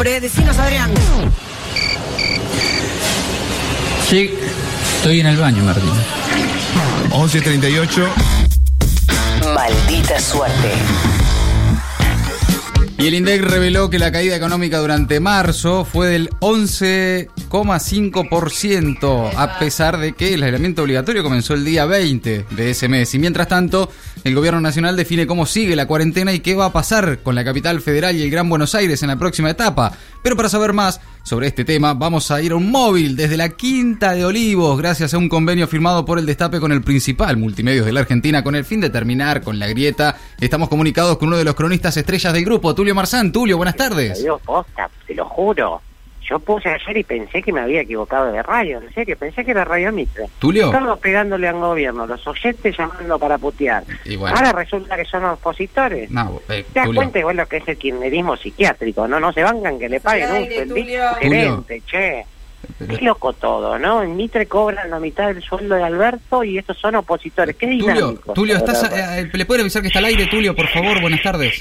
nombre? Decinos, Adrián. Sí, estoy en el baño, Martín. 11.38. Maldita suerte. Y el INDEC reveló que la caída económica durante marzo fue del 11,5%, a pesar de que el aislamiento obligatorio comenzó el día 20 de ese mes. Y mientras tanto, el gobierno nacional define cómo sigue la cuarentena y qué va a pasar con la capital federal y el Gran Buenos Aires en la próxima etapa. Pero para saber más sobre este tema, vamos a ir a un móvil desde la Quinta de Olivos, gracias a un convenio firmado por el Destape con el principal multimedios de la Argentina, con el fin de terminar con la grieta. Estamos comunicados con uno de los cronistas estrellas del grupo, Tulio Marzán. Tulio, buenas tardes. Dios, posta, te lo juro. Yo puse ayer y pensé que me había equivocado de radio, en serio, pensé que era Radio Mitre. Tulio. Todos pegándole al gobierno, los oyentes llamando para putear. Y bueno. Ahora resulta que son opositores. No, eh, ¿Te das Tulio. cuenta igual lo que es el kirchnerismo psiquiátrico? No no se bancan que le paguen un Tulio. gerente, che. Pero- Es loco todo, ¿no? En Mitre cobran la mitad del sueldo de Alberto y estos son opositores. ¿Qué Tulio, dinámico? Tulio, estás, eh, ¿le puede avisar que está al aire, Tulio, por favor? Buenas tardes.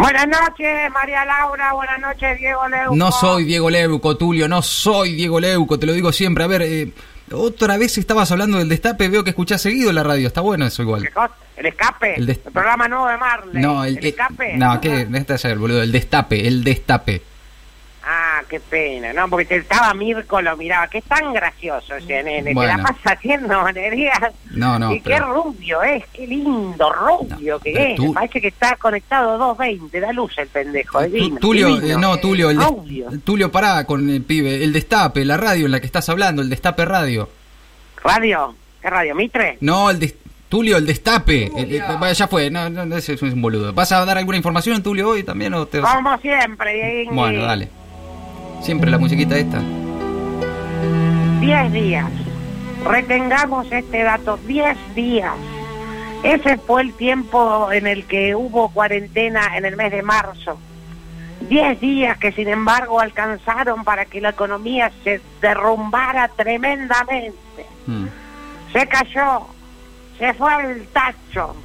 Buenas noches, María Laura. Buenas noches, Diego Leuco. No soy Diego Leuco, Tulio, no soy Diego Leuco, te lo digo siempre. A ver, eh, otra vez estabas hablando del destape, veo que escuchás seguido la radio, está bueno eso igual. ¿El escape? El programa nuevo de Marley. No, el, ¿El escape? No, ¿qué? Este es el boludo, el destape, el destape. Ah, qué pena, ¿no? Porque te estaba Mirko, lo miraba. Que es tan gracioso ese nene. Bueno. Te la pasa haciendo monerías. No, no, Y qué rubio es, qué lindo rubio No, que es. tú- Parece que está conectado 220, da luz el pendejo. Tu- divino, Tulio, divino. eh, no, Tulio, el des-. Tulio, pará con el pibe, el destape, la radio en la que estás hablando, el destape radio. ¿Radio? ¿Qué radio? ¿Mitre? No, el des- Tulio, el destape. El- ya fue, no, no, ese es un boludo. ¿Vas a dar alguna información, Tulio, hoy también? O te... Como siempre, Dieguín. Bueno, dale. Siempre la musiquita esta. 10 días. Retengamos este dato, 10 días. Ese fue el tiempo en el que hubo cuarentena en el mes de marzo. 10 días que sin embargo alcanzaron para que la economía se derrumbara tremendamente. Mm, Se cayó, se fue al tacho.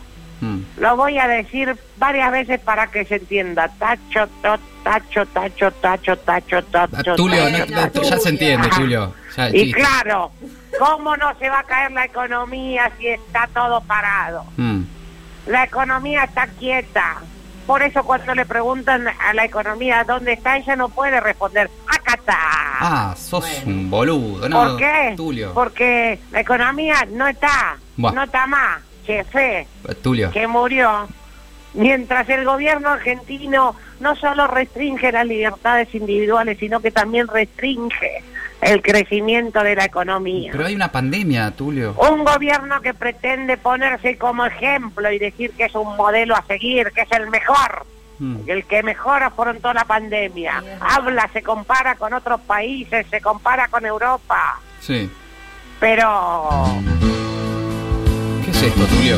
Mm. Lo voy a decir varias veces para que se entienda. Tacho, to- tacho, tacho, tacho, tacho, Ah, tacho. Tulio, tacho, no- tacho. ya se entiende, Tulio. Ya, Y chiste. claro, ¿cómo no se va a caer la economía si está todo parado? Mm. La economía está quieta. Por eso cuando le preguntan a la economía dónde está, ella no puede responder, acá está. Ah, sos un boludo, ¿no? ¿Por qué? Tulio. Porque la economía no está, Buah. no está más, jefe, Tulio. que murió. Mientras el gobierno argentino no solo restringe las libertades individuales, sino que también restringe el crecimiento de la economía. Pero hay una pandemia, Tulio. Un gobierno que pretende ponerse como ejemplo y decir que es un modelo a seguir, que es el mejor, Mm. el que mejor afrontó la pandemia. Habla, se compara con otros países, se compara con Europa. Sí. Pero ¿Qué es esto, Tulio?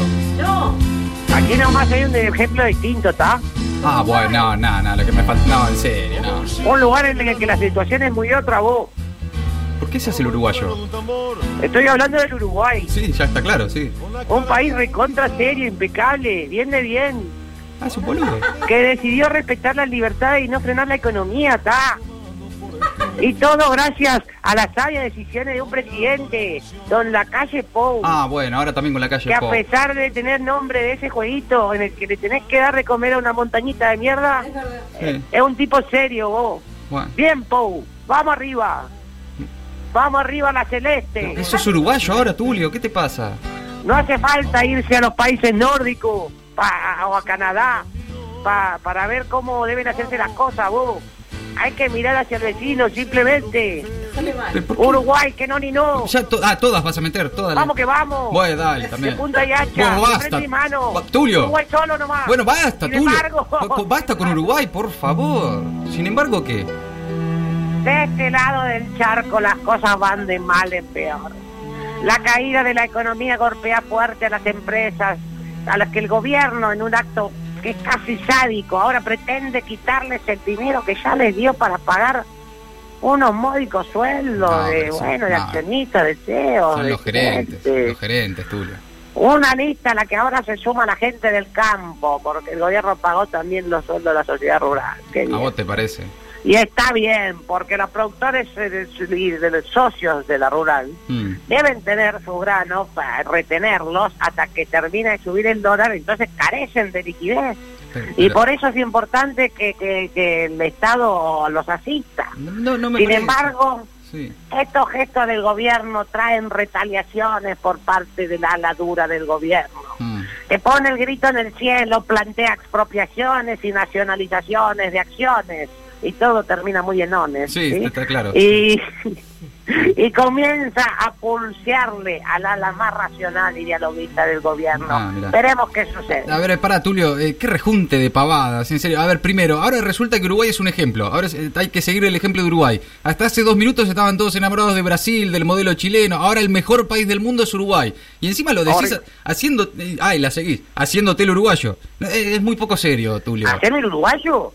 aquí nomás hay un ejemplo distinto, ¿está? Ah, bueno, no, no, no, lo que me falta. No, en serio, no. Un lugar en el que la situación es muy otra, vos. ¿Por qué se hace el uruguayo? Estoy hablando del Uruguay. Sí, ya está claro, sí. Un país recontra serio, impecable, bien de bien. Ah, es un boludo. que decidió respetar las libertades y no frenar la economía, está. Y todo gracias a las sabias decisiones de un presidente, don Lacalle Pou, Ah, bueno, ahora también con la que calle a Pop. pesar de tener nombre de ese jueguito en el que le tenés que dar de comer a una montañita de mierda, Sí, es un tipo serio vos. bueno. Bien, Pou, vamos arriba. Vamos arriba a la celeste. Eso es uruguayo ahora, Tulio, ¿qué te pasa? No hace falta irse a los países nórdicos pa- o a Canadá pa- para ver cómo deben hacerse las cosas, vos. Hay que mirar hacia el vecino, simplemente. Uruguay, que no ni no. Ya to- ah, todas vas a meter, todas. Vamos que vamos. Bueno, dale, De también. punta y hacha, Bueno, de basta. y mano. Ba- Tulio. Uruguay solo nomás. Bueno, basta, Sin Tulio. embargo- Basta con Uruguay, por favor. Sin embargo, ¿qué? De este lado del charco las cosas van de mal en peor. La caída de la economía golpea fuerte a las empresas, a las que el gobierno, en un acto que es casi sádico, ahora pretende quitarles el dinero que ya les dio para pagar unos módicos sueldos No, de, eso- bueno, de no. accionistas, de CEO, Son de los gerentes, gente. los gerentes, Tulio. Una lista a la que ahora se suma la gente del campo, porque el gobierno pagó también los sueldos de la sociedad rural. Qué ¿A bien. vos te parece? Y está bien, porque los productores eh, de- y de los socios de la rural Mm. deben tener su grano para retenerlos hasta que termine de subir el dólar, entonces carecen de liquidez. Pero- Y por eso es importante que, que- que el Estado los asista. No, no me Sin parece. embargo, Sí. estos gestos del gobierno traen retaliaciones por parte del ala dura del gobierno. Mm. Que pone el grito en el cielo, plantea expropiaciones y nacionalizaciones de acciones. Y todo termina muy enones. Sí, está claro. Y, y comienza a pulsearle al ala más racional y dialoguista del gobierno. Ah. Veremos qué sucede. A ver, para Tulio, eh, qué rejunte de pavadas, en serio. A ver, primero, ahora resulta que Uruguay es un ejemplo. Ahora eh, hay que seguir el ejemplo de Uruguay. Hasta hace dos minutos estaban todos enamorados de Brasil, del modelo chileno. Ahora el mejor país del mundo es Uruguay. Y encima lo decís Ahora- haciendo. eh, ay, la seguís. Haciéndote el uruguayo. Eh, es muy poco serio, Tulio. ¿Hacer el uruguayo?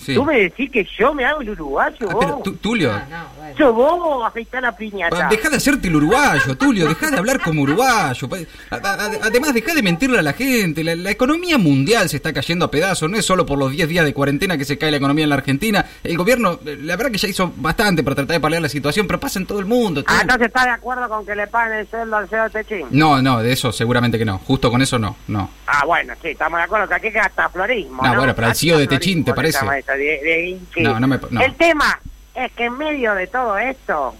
Sí. ¿Tú me decís que yo me hago el uruguayo? Ah, pero, vos? tu- Tulio. Yo vos afeitar la piñata. Deja de hacerte el uruguayo, Tulio, deja de hablar como uruguayo. Pa- a- a- Además, deja de mentirle a la gente. La, la economía mundial se está cayendo a pedazos. No es solo por los 10 días de cuarentena que se cae la economía en la Argentina. El gobierno, eh, la verdad que ya hizo bastante para tratar de paliar la situación, pero pasa en todo el mundo. Ah, Tulio. entonces está de acuerdo con que le paguen el sueldo al CEO de Techín. No, no, de eso seguramente que no. Justo con eso no, no. Ah, bueno, sí, estamos de acuerdo que aquí gasta florismo. No, No, bueno, pero el CEO de Techín, ¿te parece? De-. No, no me- no. El tema es que en medio de todo esto,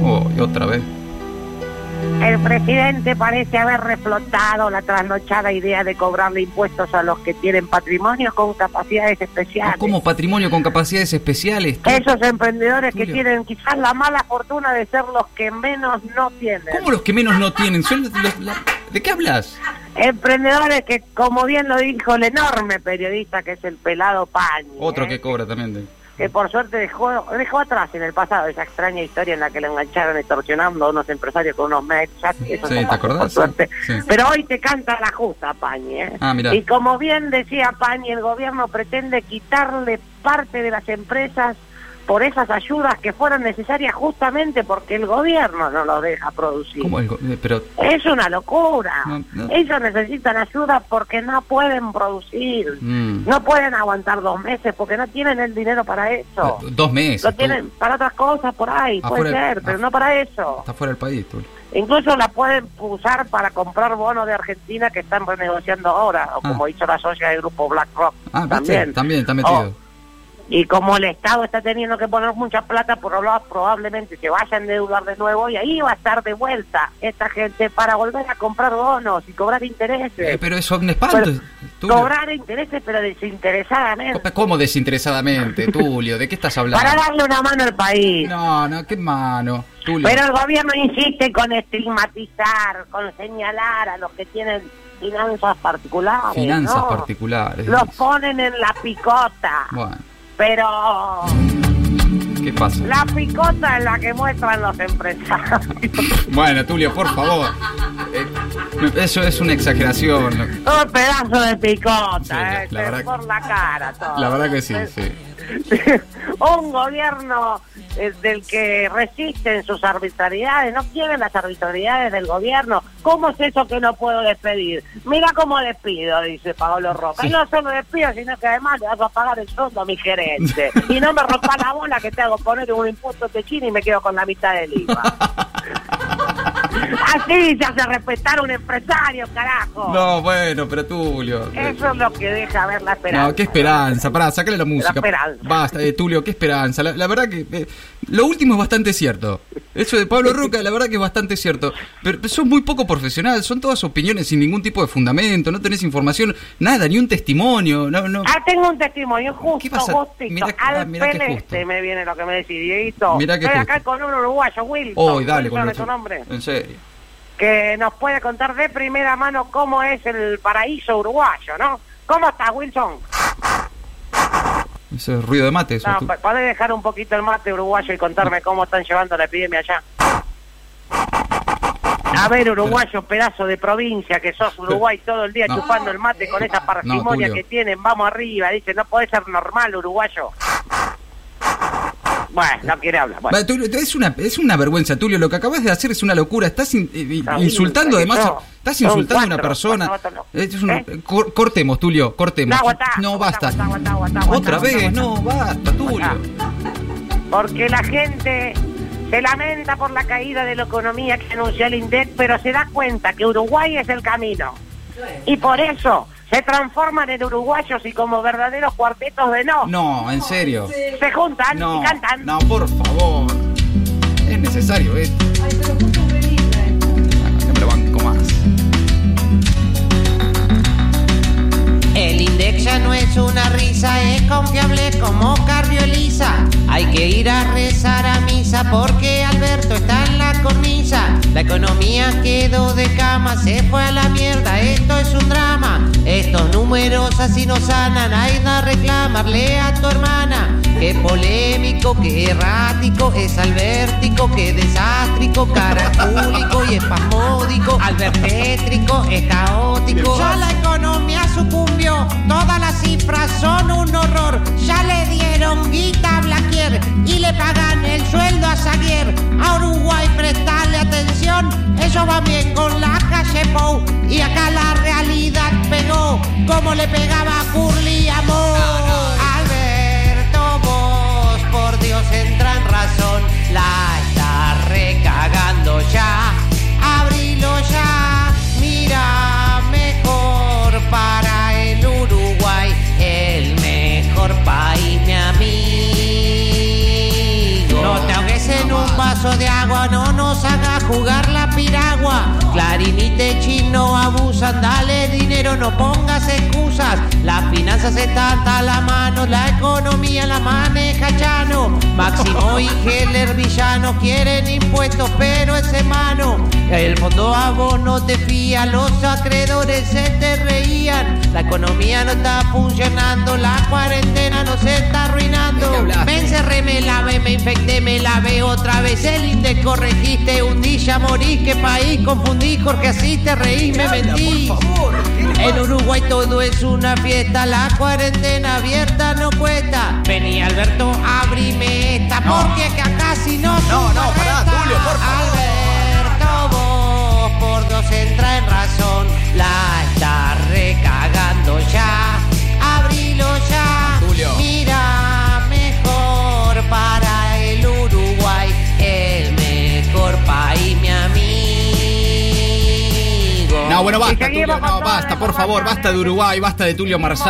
Oh, y otra vez. el presidente parece haber reflotado la trasnochada idea de cobrarle impuestos a los que tienen patrimonios con capacidades especiales. Como patrimonio con capacidades especiales. Esos emprendedores que tienen quizás la mala fortuna de ser los que menos no tienen. ¿Cómo los que menos no tienen? Son los- ¿De qué hablas? Emprendedores que, como bien lo dijo el enorme periodista que es el pelado Pañi, Otro ¿eh? que cobra también. de- que por suerte dejó, dejó atrás en el pasado esa extraña historia en la que le engancharon extorsionando a unos empresarios con unos mails. eso Sí, no ¿te acordás? Por suerte. Sí. Pero hoy te canta la justa, Pañi. ¿eh? Ah. Y como bien decía Pañi, el gobierno pretende quitarle parte de las empresas por esas ayudas que fueron necesarias justamente porque el gobierno no los deja producir. ¿Cómo el go- eh, pero Es una locura. No, no. Ellos necesitan ayuda porque no pueden producir. Mm. No pueden aguantar dos meses porque no tienen el dinero para eso. Dos meses. Lo tú. tienen para otras cosas por ahí, puede ser, pero no para eso. Está fuera del país, tú. Incluso la pueden usar para comprar bonos de Argentina que están renegociando ahora, o Ah. como hizo la socia del grupo BlackRock. Ah, también. También está metido. Oh, y como el Estado está teniendo que poner mucha plata, proba- probablemente se vaya a endeudar de nuevo y ahí va a estar de vuelta esta gente para volver a comprar bonos y cobrar intereses. Eh, pero eso es un espanto. Pero cobrar intereses, pero desinteresadamente. ¿Cómo desinteresadamente, Tulio? ¿De qué estás hablando? Para darle una mano al país. No, no, qué mano. Tulio. Pero el gobierno insiste con estigmatizar, con señalar a los que tienen finanzas particulares. Finanzas ¿no? particulares. Los ponen en la picota. Bueno, Pero ¿qué pasa? la picota es la que muestran los empresarios. Bueno, Tulio, por favor. Eh, eso es una exageración. Un pedazo de picota, Sí, eh, la por la cara todo. La verdad que sí, sí. Un gobierno eh, del que resisten sus arbitrariedades, no quieren las arbitrariedades del gobierno. ¿Cómo es eso que no puedo despedir? Mira cómo despido, dice Pablo Roca. Y no solo despido, sino que además le vas a pagar el sueldo a mi gerente. Y no me rompa la bola que te hago poner un impuesto techino y me quedo con la mitad del IVA. Así se hace respetar a un empresario, carajo. No, bueno, pero Tulio. Eso es lo que deja ver la esperanza. No, qué esperanza. Pará, sácale la música. esperanza. Basta, eh, Tulio, qué esperanza. La, la verdad que. eh, lo último es bastante cierto. Eso de Pablo Roca, la verdad que es bastante cierto. Pero, pero sos muy poco profesional. Son todas opiniones sin ningún tipo de fundamento. No tenés información, nada, ni un testimonio. No, no. Ah, tengo un testimonio ¿Qué justo, pasa? justito. Mirá Al mirá que justo. me viene lo que me decís, Dieguito. Mirá que Estoy justo. acá con un uruguayo, Wilson. Hoy, dale, Wilson el es su nombre. En serio. Que nos puede contar de primera mano cómo es el paraíso uruguayo, ¿no? ¿Cómo estás, Wilson? Ese es ruido de mate. Eso, No, ¿Podés dejar un poquito el mate uruguayo y contarme cómo están llevando la epidemia allá? A ver, uruguayo, pedazo de provincia, que sos Uruguay todo el día No. chupando el mate con esa parsimonia que tienen, vamos arriba, dice, no podés ser normal, uruguayo. Bueno, no quiere hablar. Bueno. Va, Tulio, es una, es una vergüenza, Tulio. Lo que acabas de hacer es una locura. Estás in- eh, No, insultando, además. no. Estás insultando a una persona. cuatro, cuatro, no. Es una- ¿Eh? cor- cortemos, Tulio, cortemos. No, aguantá, No, aguantá, basta. aguantá, aguantá, aguantá, Otra vez, no, basta, Tulio. Porque la gente se lamenta por la caída de la economía que anunció el INDEC, pero se da cuenta que Uruguay es el camino. Y por eso se transforman en uruguayos y como verdaderos cuartetos de no. No, en serio. Se juntan No, y cantan. no, por favor. Es necesario esto. Risa, es confiable como cardiolisa. Hay que ir a rezar a misa porque Alberto está en la cornisa. La economía quedó de cama, se fue a la mierda, esto es un drama. Estos números así no sanan, hay que reclamarle a tu hermana. Qué polémico, qué errático, es albértico, qué desástrico, caracúlico y espasmódico, albertétrico, es caótico. Ya la economía sucumbió, todas las cifras son un horror. Ya le dieron guita a Blaquier y le pagan el sueldo a Zaguier. A Uruguay prestarle atención, ellos van bien con la calle Pou. Y acá la realidad pegó, como le pegaba a Curly a entra en razón. La está recagando ya. Abrilo ya. Mira, mejor para de agua, no nos haga jugar la piragua. Clarín y Techín no abusan, dale dinero, no pongas excusas. Las finanzas están a la mano, la economía la maneja Chano. Máximo y Heller villano quieren impuestos, pero es mano. El fondo a vos no te fía, los acreedores La economía no está funcionando, la cuarentena nos está arruinando. Me encerré, me lavé, me infecté, me lavé otra vez. El índice corregiste, un día morís, qué país confundí, Jorge, así te reís, me mentís. En Uruguay todo es una fiesta, la cuarentena abierta no cuesta. Vení Alberto, abrime esta, porque que acá si no basta, Tulio. No, por favor. Basta de Uruguay, basta de Tulio Marzán.